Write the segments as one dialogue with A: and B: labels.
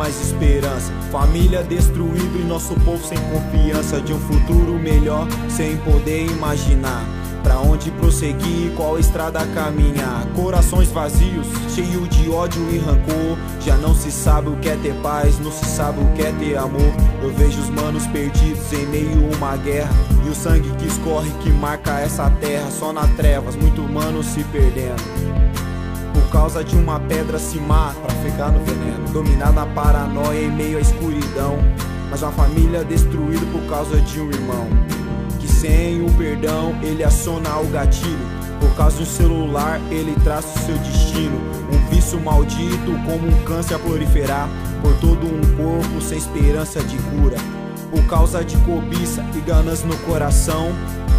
A: mais esperança. Família destruída e nosso povo sem confiança de um futuro melhor, sem poder imaginar. Pra onde prosseguir, qual estrada caminhar? Corações vazios, cheio de ódio e rancor. Já não se sabe o que é ter paz, não se sabe o que é ter amor. Eu vejo os manos perdidos em meio a uma guerra. E o sangue que escorre que marca essa terra. Só na trevas, muito humano se perdendo. Causa de uma pedra se mata pra ficar no veneno. Dominado na paranoia em meio à escuridão. Mas uma família destruída por causa de um irmão. Que sem o perdão ele aciona o gatilho. Por causa de um celular ele traça o seu destino. Um vício maldito como um câncer a proliferar. Por todo um corpo sem esperança de cura. Por causa de cobiça e ganância no coração.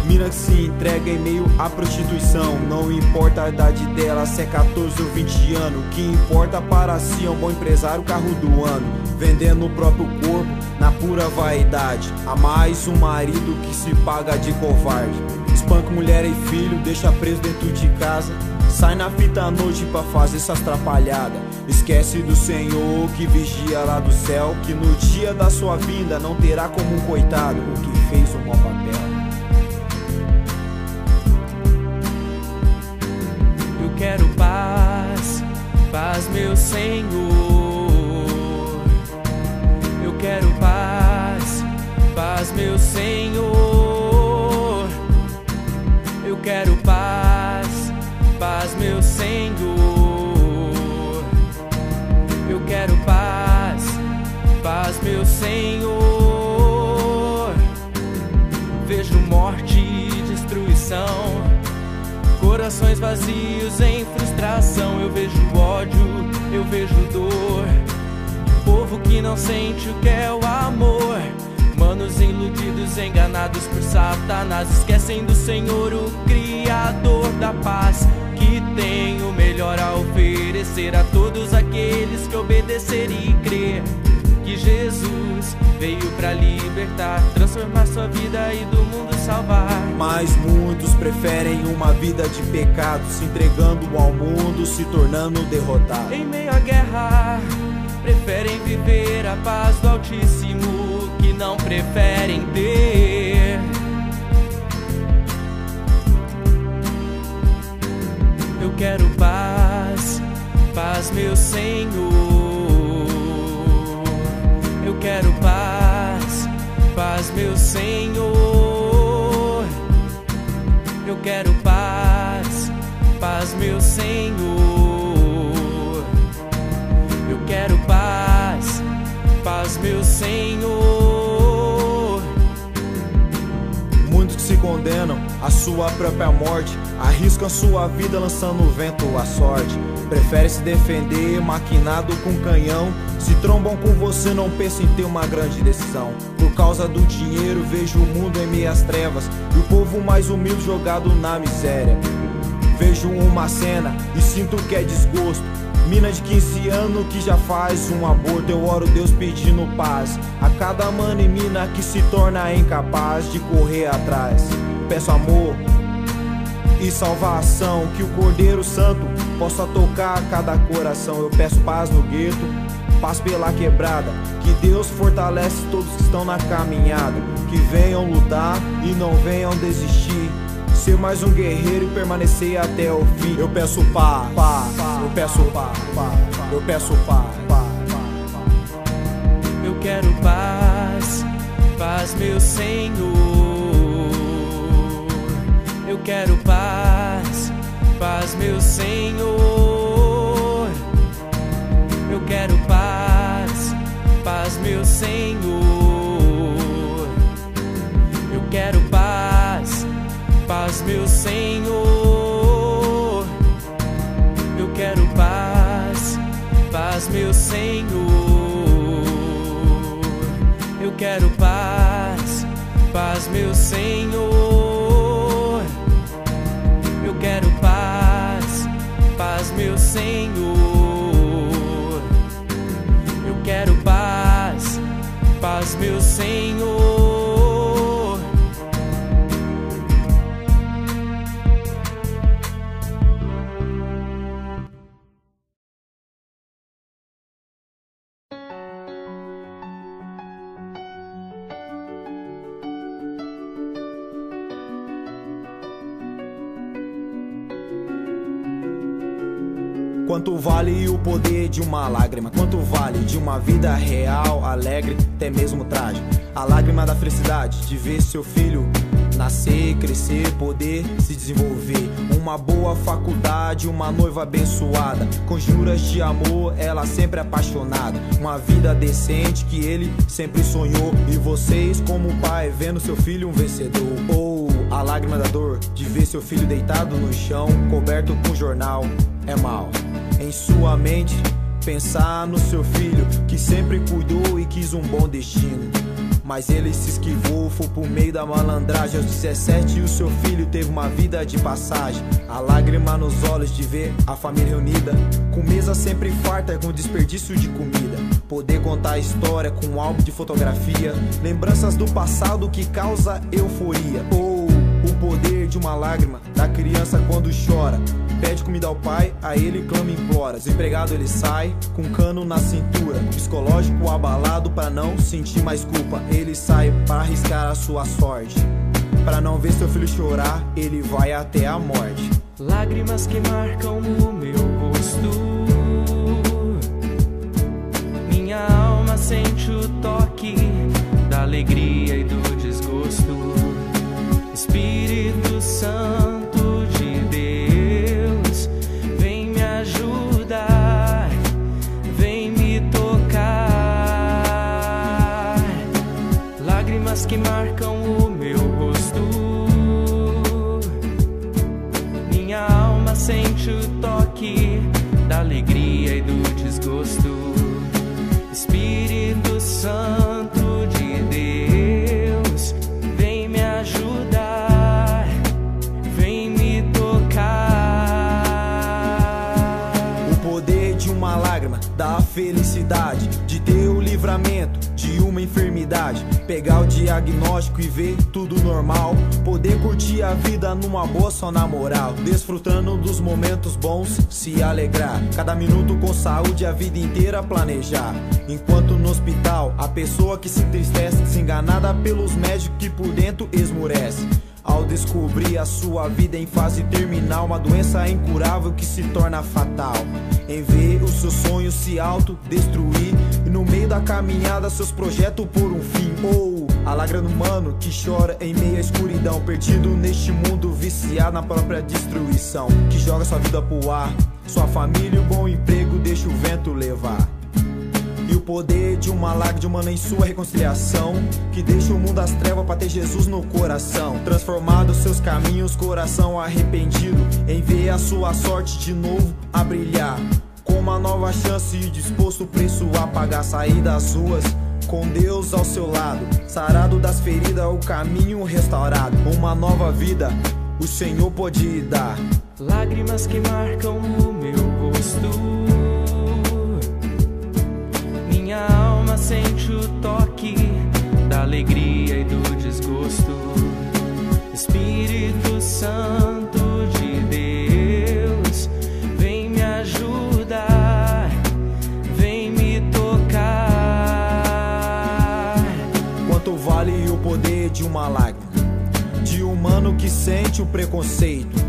A: Mina que se entrega em meio à prostituição. Não importa a idade dela, se é 14 ou 20 anos. O que importa para si é um bom empresário, carro do ano. Vendendo o próprio corpo na pura vaidade. A mais um marido que se paga de covarde. Espanca mulher e filho, deixa preso dentro de casa. Sai na fita à noite pra fazer essas atrapalhadas. Esquece do Senhor que vigia lá do céu. Que no dia da sua vinda não terá como um coitado o que fez um mau papel.
B: Quero paz, paz, meu Senhor. Eu quero paz, paz, meu Senhor. Eu quero paz, paz, meu Senhor. Eu quero paz, paz, meu Senhor. Corações vazios em frustração. Eu vejo ódio, eu vejo dor. Povo que não sente o que é o amor. Manos iludidos, enganados por Satanás. Esquecem do Senhor, o Criador da paz. Que tem o melhor a oferecer a todos aqueles que obedecerem e crer. Que Jesus veio pra libertar, transformar sua vida e do mundo salvar.
A: Mas muitos preferem uma vida de pecado, se entregando ao mundo, se tornando derrotado.
B: Em meio à guerra, preferem viver a paz do Altíssimo, que não preferem ter. Eu quero paz, paz, meu Senhor. Quero paz, paz, meu Senhor. Eu quero paz, paz, meu Senhor. Eu quero paz, paz, meu Senhor.
A: Muitos que se condenam à sua própria morte, arriscam sua vida lançando no vento a sorte. Prefere se defender, maquinado com canhão. Se trombam com você, não pensa em ter uma grande decisão. Por causa do dinheiro, vejo o mundo em meias trevas e o povo mais humilde jogado na miséria. Vejo uma cena e sinto que é desgosto. Mina de 15 anos que já faz um aborto. Eu oro Deus pedindo paz a cada mano e mina que se torna incapaz de correr atrás. Peço amor e salvação, que o Cordeiro Santo possa tocar cada coração. Eu peço paz no gueto, paz pela quebrada. Que Deus fortalece todos que estão na caminhada. Que venham lutar e não venham desistir. Ser mais um guerreiro e permanecer até o fim. Eu peço paz, paz, eu peço paz, eu peço paz.
B: Eu quero paz, paz, meu Senhor. Eu quero paz, paz, meu Senhor. Eu quero paz, paz, meu Senhor. Meu Senhor.
A: Quanto vale o poder de uma lágrima? Quanto vale de uma vida real, alegre, até mesmo trágica? A lágrima da felicidade de ver seu filho nascer, crescer, poder se desenvolver. Uma boa faculdade, uma noiva abençoada. Com juras de amor, ela sempre apaixonada. Uma vida decente que ele sempre sonhou. E vocês, como pai, vendo seu filho um vencedor. Ou a lágrima da dor de ver seu filho deitado no chão, coberto com jornal, é mal em sua mente. Pensar no seu filho que sempre cuidou e quis um bom destino. Mas ele se esquivou, foi por meio da malandragem. Aos 17, o seu filho teve uma vida de passagem. A lágrima nos olhos de ver a família reunida. Com mesa sempre farta, com desperdício de comida. Poder contar a história com um álbum de fotografia. Lembranças do passado que causa euforia. Ou o poder de uma lágrima da criança quando chora. Pede comida ao pai, a ele clama e implora. Desempregado ele sai, com cano na cintura. Psicológico abalado para não sentir mais culpa. Ele sai para arriscar a sua sorte. Para não ver seu filho chorar, ele vai até a morte.
B: Lágrimas que marcam o meu rosto. Minha alma sente o toque da alegria e do desgosto. Espírito Santo que marcam o meu rosto. Minha alma sente o toque da alegria e do desgosto. Espírito Santo de Deus, vem me ajudar, vem me tocar.
A: O poder de uma lágrima da felicidade, de ter o livramento de uma enfermidade. Pegar o diagnóstico e ver tudo normal. Poder curtir a vida numa boa só na moral. Desfrutando dos momentos bons, se alegrar. Cada minuto com saúde, a vida inteira planejar. Enquanto no hospital, a pessoa que se entristece, se enganada pelos médicos que por dentro esmurece. Ao descobrir a sua vida em fase terminal, uma doença incurável que se torna fatal. Em ver os seus sonhos se autodestruir e no meio da caminhada seus projetos por um fim. Ou a lágrima humano que chora em meio à escuridão, perdido neste mundo viciado na própria destruição, que joga sua vida pro ar, sua família e o bom emprego deixa o vento levar. E o poder de uma lágrima em sua reconciliação Que deixa o mundo às trevas para ter Jesus no coração. Transformado seus caminhos, coração arrependido Em ver a sua sorte de novo a brilhar. Com uma nova chance e disposto o preço a pagar Sair das ruas com Deus ao seu lado. Sarado das feridas, o caminho restaurado. Uma nova vida o Senhor pode dar.
B: Lágrimas que marcam o meu rosto minha alma sente o toque da alegria e do desgosto. Espírito Santo de Deus, vem me ajudar, vem me tocar.
A: Quanto vale o poder de uma lágrima? De humano que sente o preconceito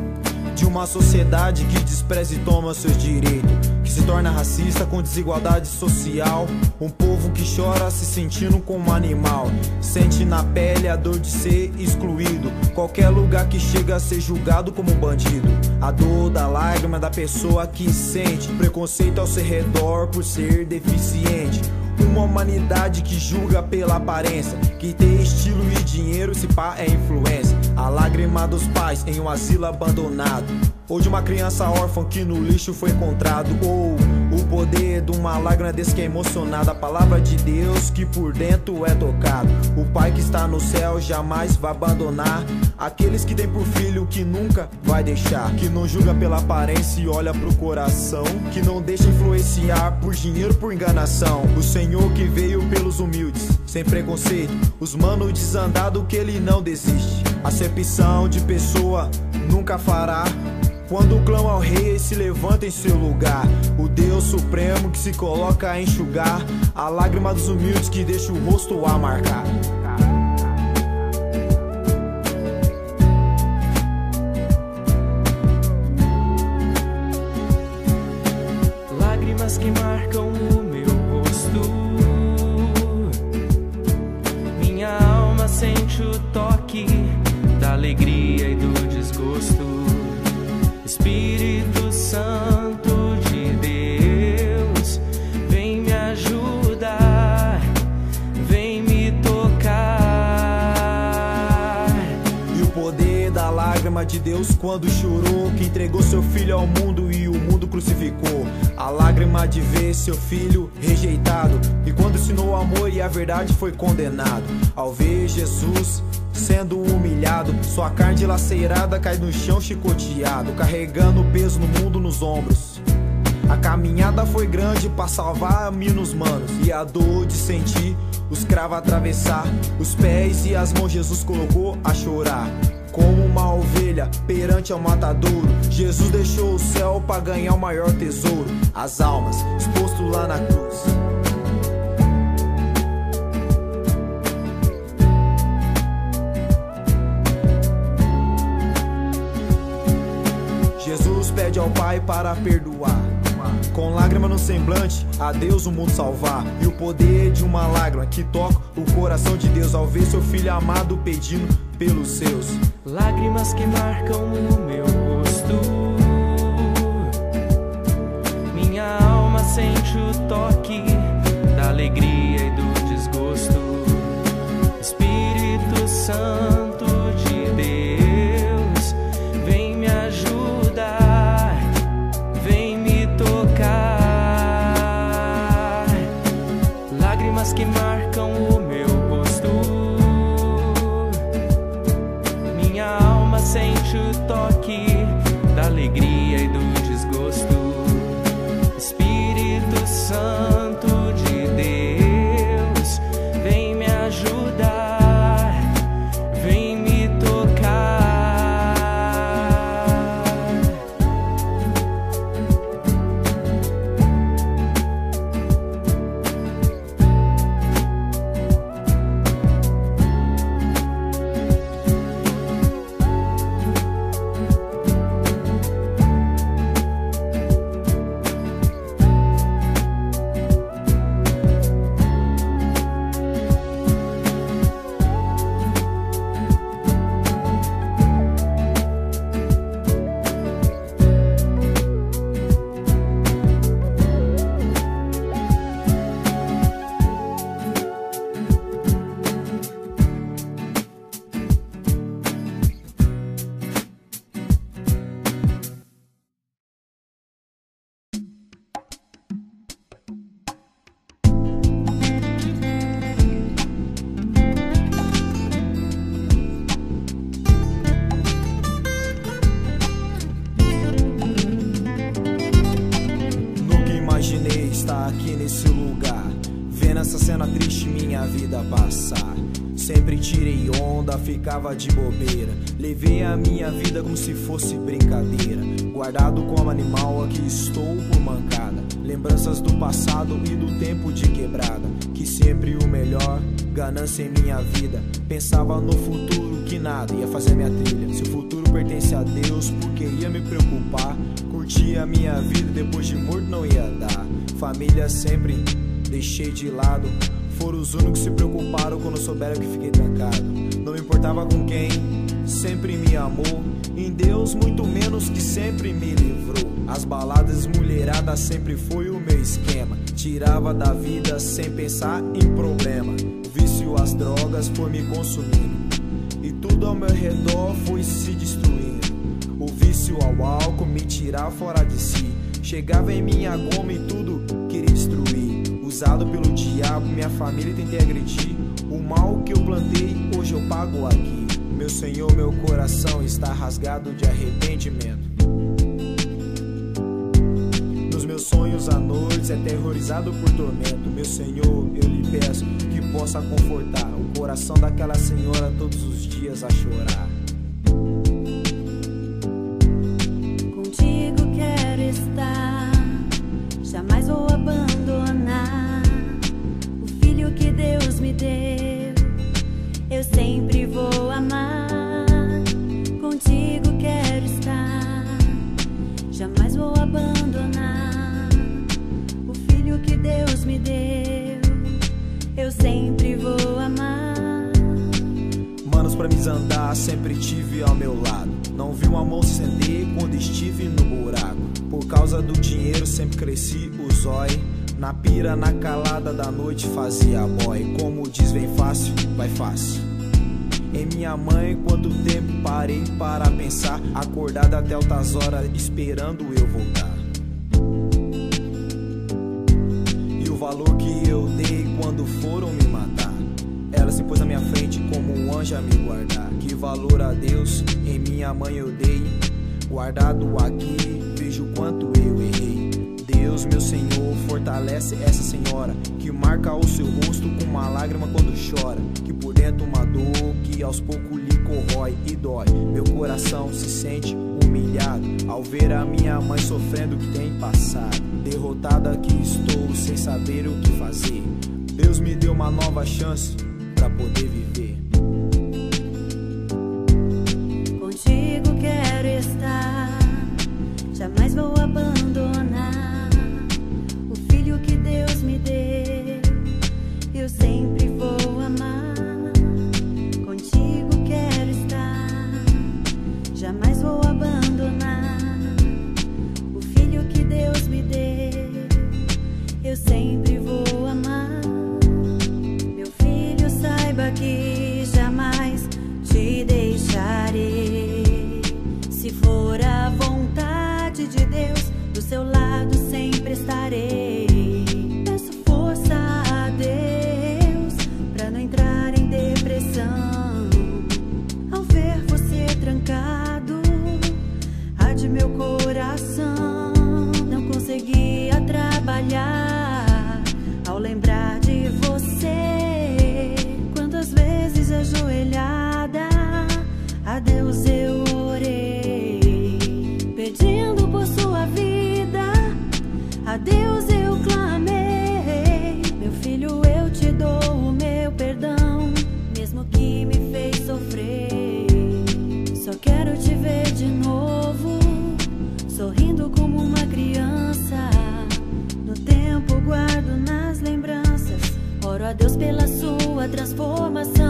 A: de uma sociedade que despreza e toma seus direitos, se torna racista com desigualdade social. Um povo que chora se sentindo como animal, sente na pele a dor de ser excluído. Qualquer lugar que chega a ser julgado como bandido. A dor da lágrima da pessoa que sente preconceito ao seu redor por ser deficiente. Uma humanidade que julga pela aparência, que tem estilo e dinheiro, se pá é influência. A lágrima dos pais em um asilo abandonado. Ou de uma criança órfã que no lixo foi encontrado. Ou o poder de uma lágrima desse que é emocionada. A palavra de Deus que por dentro é tocado. O pai que está no céu jamais vai abandonar. Aqueles que têm por filho que nunca vai deixar. Que não julga pela aparência e olha pro coração. Que não deixa influenciar por dinheiro, por enganação. O Senhor que veio pelos humildes, sem preconceito. Os manos desandado que ele não desiste. Acepção de pessoa nunca fará quando clama ao rei, ele se levanta em seu lugar. O Deus Supremo que se coloca a enxugar a lágrima dos humildes que deixa o rosto a marcar. Seu filho rejeitado, e quando ensinou o amor e a verdade foi condenado. Ao ver Jesus sendo humilhado, sua carne dilacerada cai no chão chicoteado, carregando o peso no mundo nos ombros. A caminhada foi grande para salvar mil nos manos e a dor de sentir os cravos atravessar os pés e as mãos Jesus colocou a chorar. Como uma ovelha perante ao matadouro, Jesus deixou o céu para ganhar o maior tesouro, as almas exposto lá na cruz. Jesus pede ao Pai para perdoar com lágrima no semblante, a Deus o mundo salvar. E o poder de uma lágrima que toca o coração de Deus ao ver seu filho amado pedindo pelos seus.
B: Lágrimas que marcam o meu rosto. Minha alma sente o toque da alegria e do desgosto. Espírito Santo.
A: Ficava de bobeira. Levei a minha vida como se fosse brincadeira. Guardado como animal, aqui estou por mancada. Lembranças do passado e do tempo de quebrada. Que sempre o melhor, ganância em minha vida. Pensava no futuro que nada ia fazer minha trilha. Se o futuro pertence a Deus, por que ia me preocupar? Curtir a minha vida depois de morto não ia dar. Família sempre deixei de lado. Foram os únicos que se preocuparam quando souberam que fiquei trancado. Não me importava com quem sempre me amou. Em Deus, muito menos que sempre me livrou. As baladas mulheradas sempre foi o meu esquema. Tirava da vida sem pensar em problema. O vício às drogas foi me consumindo. E tudo ao meu redor foi se destruindo. O vício ao álcool me tirar fora de si. Chegava em minha goma e tudo queria destruir. Usado pelo diabo, minha família tentei agredir. O mal que eu plantei, hoje eu pago aqui. Meu Senhor, meu coração está rasgado de arrependimento. Nos meus sonhos à noite, aterrorizado por tormento. Meu Senhor, eu lhe peço que possa confortar o coração daquela senhora todos os dias a chorar.
C: Me deu eu sempre vou amar. Contigo quero estar, jamais vou abandonar. O filho que Deus me deu, eu sempre vou amar.
A: Manos pra me andar, sempre tive ao meu lado. Não vi uma mão se acender quando estive no buraco. Por causa do dinheiro, sempre cresci o zóio. Na pira, na calada da noite fazia boy. Como diz, vem fácil, vai fácil. em minha mãe. Quanto tempo parei para pensar, acordado até altas horas, esperando eu voltar. E o valor que eu dei quando foram me matar. Ela se pôs na minha frente como um anjo a me guardar. Que valor a Deus em minha mãe eu dei. Guardado aqui, vejo quanto eu errei. Deus, meu Senhor, fortalece essa senhora que marca o seu rosto com uma lágrima quando chora. Que por dentro uma dor que aos poucos lhe corrói e dói. Meu coração se sente humilhado ao ver a minha mãe sofrendo o que tem passado. Derrotada que estou sem saber o que fazer. Deus me deu uma nova chance para poder viver.
C: Transformação.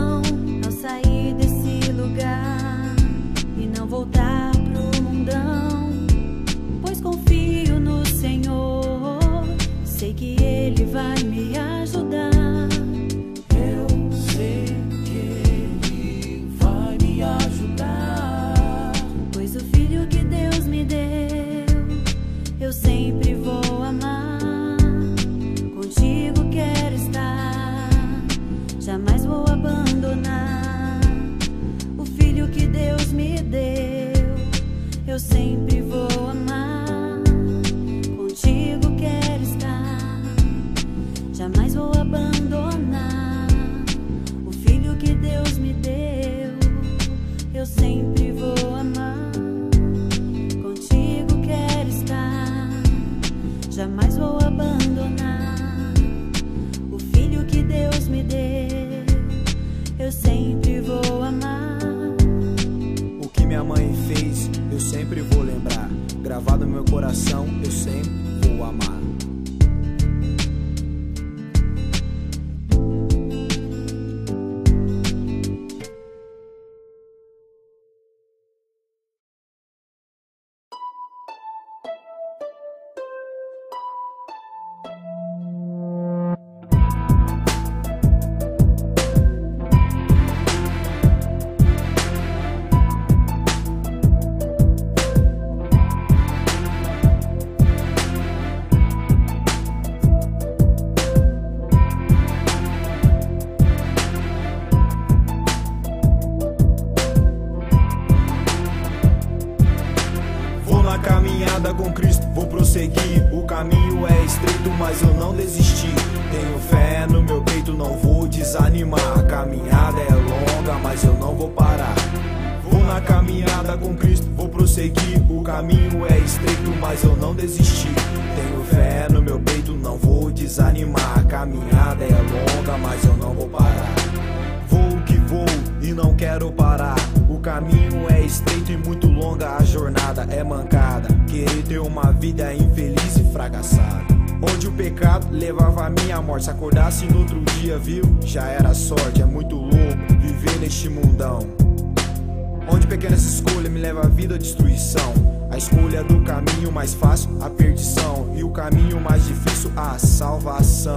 C: Vou
A: lembrar. Gravado no meu coração, eu sempre vou amar. É estreito, mas eu não desisti. Tenho fé no meu peito, não vou desanimar. A caminhada é longa, mas eu não vou parar. Vou na caminhada com Cristo, vou prosseguir. O caminho é estreito, mas eu não desisti. Tenho fé no meu peito, não vou desanimar. A caminhada é longa, mas eu não vou parar. E não quero parar. O caminho é estreito e muito longa, a jornada é mancada. Querer ter uma vida infeliz e fracassada. Onde o pecado levava a minha morte. Se acordasse no outro dia, viu? Já era sorte. É muito louco viver neste mundão. Onde pequenas escolhas me levam à vida à destruição. A escolha do caminho mais fácil, a perdição. E o caminho mais difícil, a salvação.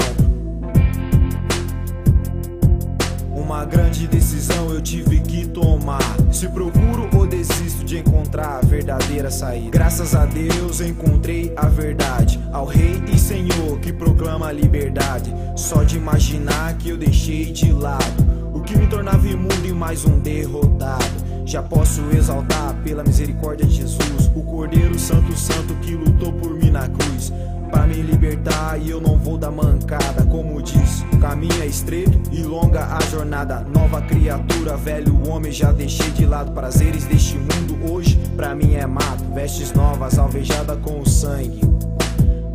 A: Uma grande decisão eu tive que tomar. Se procuro ou desisto de encontrar a verdadeira saída. Graças a Deus encontrei a verdade. Ao Rei e Senhor que proclama a liberdade. Só de imaginar que eu deixei de lado o que me tornava imundo e mais um derrotado. Já posso exaltar pela misericórdia de Jesus, o Cordeiro Santo Santo que lutou por mim na cruz. Para me libertar e eu não vou dar mancada, como diz. O caminho é estreito e longa a jornada. Nova criatura, velho homem, já deixei de lado. Prazeres deste mundo hoje, pra mim é mato. Vestes novas, alvejada com o sangue.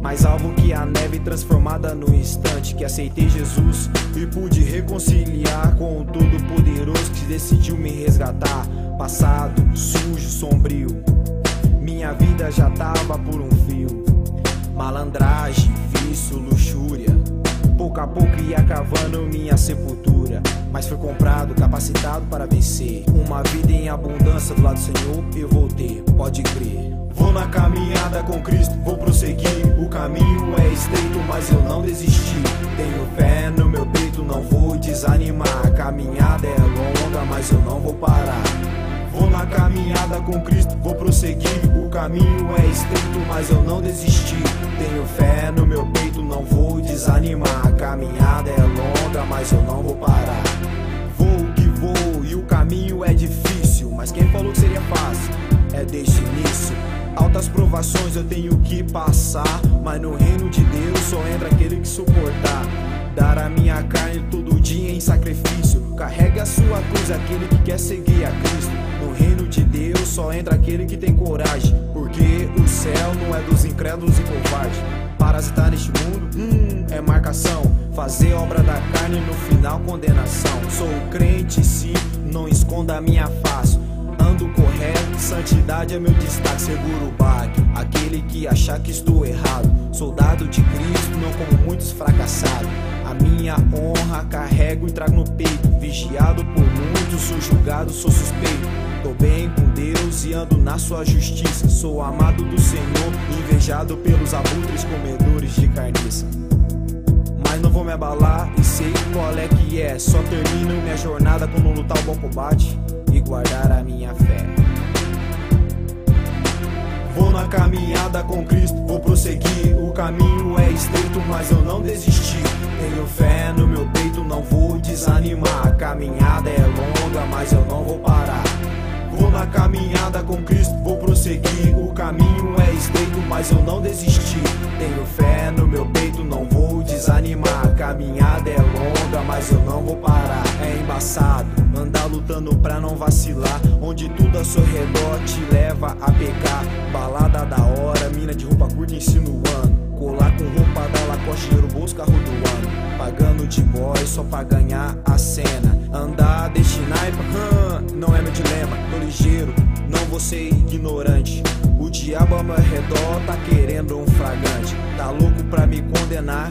A: Mais alvo que a neve transformada no instante que aceitei Jesus e pude reconciliar com o Todo-Poderoso que decidiu me resgatar. Passado, sujo, sombrio, minha vida já tava por um fio. Malandragem, vício, luxúria, pouco a pouco ia cavando minha sepultura. Mas fui comprado, capacitado para vencer. Uma vida em abundância do lado do Senhor eu vou ter, pode crer. Vou na caminhada com Cristo, vou prosseguir. O caminho é estreito, mas eu não desisti. Tenho fé no meu peito, não vou desanimar. A caminhada é longa, mas eu não vou parar. Vou na caminhada com Cristo, vou prosseguir. O caminho é estreito, mas eu não desisti. Tenho fé no meu peito, não vou desanimar. A caminhada é longa, mas eu não vou parar. Vou que vou e o caminho é difícil, mas quem falou que seria fácil? É desde o início. Altas provações eu tenho que passar, mas no reino de Deus só entra aquele que suportar. Dar a minha carne todo dia em sacrifício. Carrega a sua cruz, aquele que quer seguir a Cristo. No reino de Deus só entra aquele que tem coragem. Porque o céu não é dos incrédulos e covardes. Parasitar neste mundo, hum, é marcação. Fazer obra da carne no final condenação. Sou crente, sim, não esconda a minha face correto, santidade é meu destaque, seguro o baque. Aquele que achar que estou errado, soldado de Cristo, não como muitos fracassados. A minha honra carrego e trago no peito, vigiado por muitos, sou julgado, sou suspeito. Tô bem com Deus e ando na sua justiça. Sou amado do Senhor, invejado pelos abutres comedores de carniça. Mas não vou me abalar e sei qual é que é. Só termino minha jornada quando lutar o bom combate e guardar a minha fé. Vou na caminhada com Cristo, vou prosseguir. O caminho é estreito, mas eu não desisti. Tenho fé no meu peito, não vou desanimar. A caminhada é longa, mas eu não vou parar. Vou na caminhada com Cristo, vou prosseguir. O caminho é estreito, mas eu não desisti. Tenho fé no meu peito, não vou desanimar. A caminhada é longa, mas eu não vou parar. É embaçado, andar lutando pra não vacilar. Onde tudo ao seu redor te leva a pecar. Balada da hora, mina de roupa curta insinuando. Colar com roupa da Lacoste, dinheiro bolso, carro do ano. Pagando de boy só pra ganhar a cena. Andar deste naipe, hum, não é meu dilema. Tô ligeiro, não vou ser ignorante. O diabo ao meu redor tá querendo um fragante. Tá louco pra me condenar.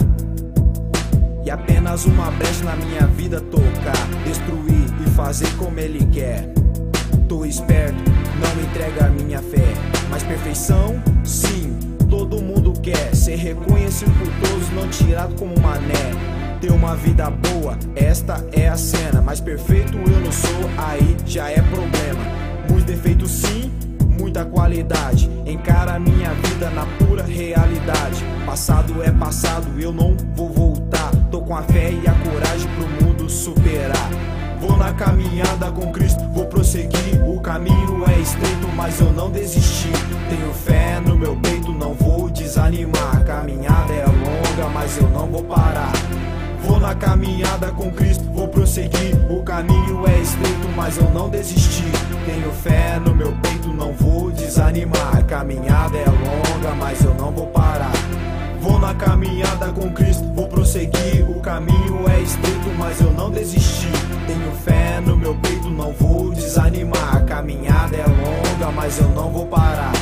A: E apenas uma brecha na minha vida tocar, destruir e fazer como ele quer. Tô esperto, não entrega a minha fé. Mas perfeição, sim, todo mundo quer. Ser reconhecido por todos, não tirado como mané. Ter uma vida boa, esta é a cena. Mas perfeito eu não sou, aí já é problema. Muitos defeitos sim, muita qualidade. Encara minha vida na pura realidade. Passado é passado, eu não vou voltar. Tô com a fé e a coragem pro mundo superar. Vou na caminhada com Cristo, vou prosseguir. O caminho é estreito, mas eu não desisti. Tenho fé no meu peito, desanimar. A caminhada é longa, mas eu não vou parar. Vou na caminhada com Cristo, vou prosseguir. O caminho é estreito, mas eu não desisti. Tenho fé no meu peito, não vou desanimar. A caminhada é longa, mas eu não vou parar. Vou na caminhada com Cristo, vou prosseguir. O caminho é estreito, mas eu não desisti. Tenho fé no meu peito, não vou desanimar. A caminhada é longa, mas eu não vou parar.